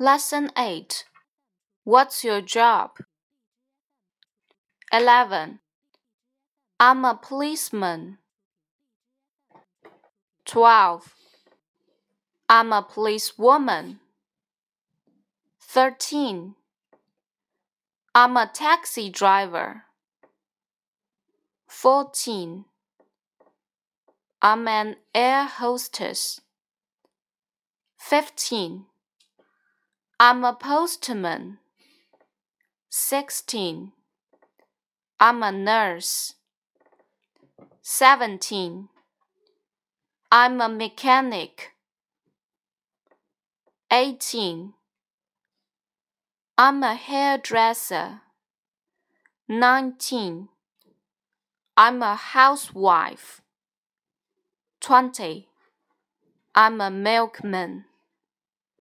Lesson 8 What's your job? 11. I'm a policeman. 12. I'm a policewoman. 13. I'm a taxi driver. 14. I'm an air hostess. 15. I'm a postman. 16. I'm a nurse. 17. I'm a mechanic. 18. I'm a hairdresser. 19. I'm a housewife. 20. I'm a milkman.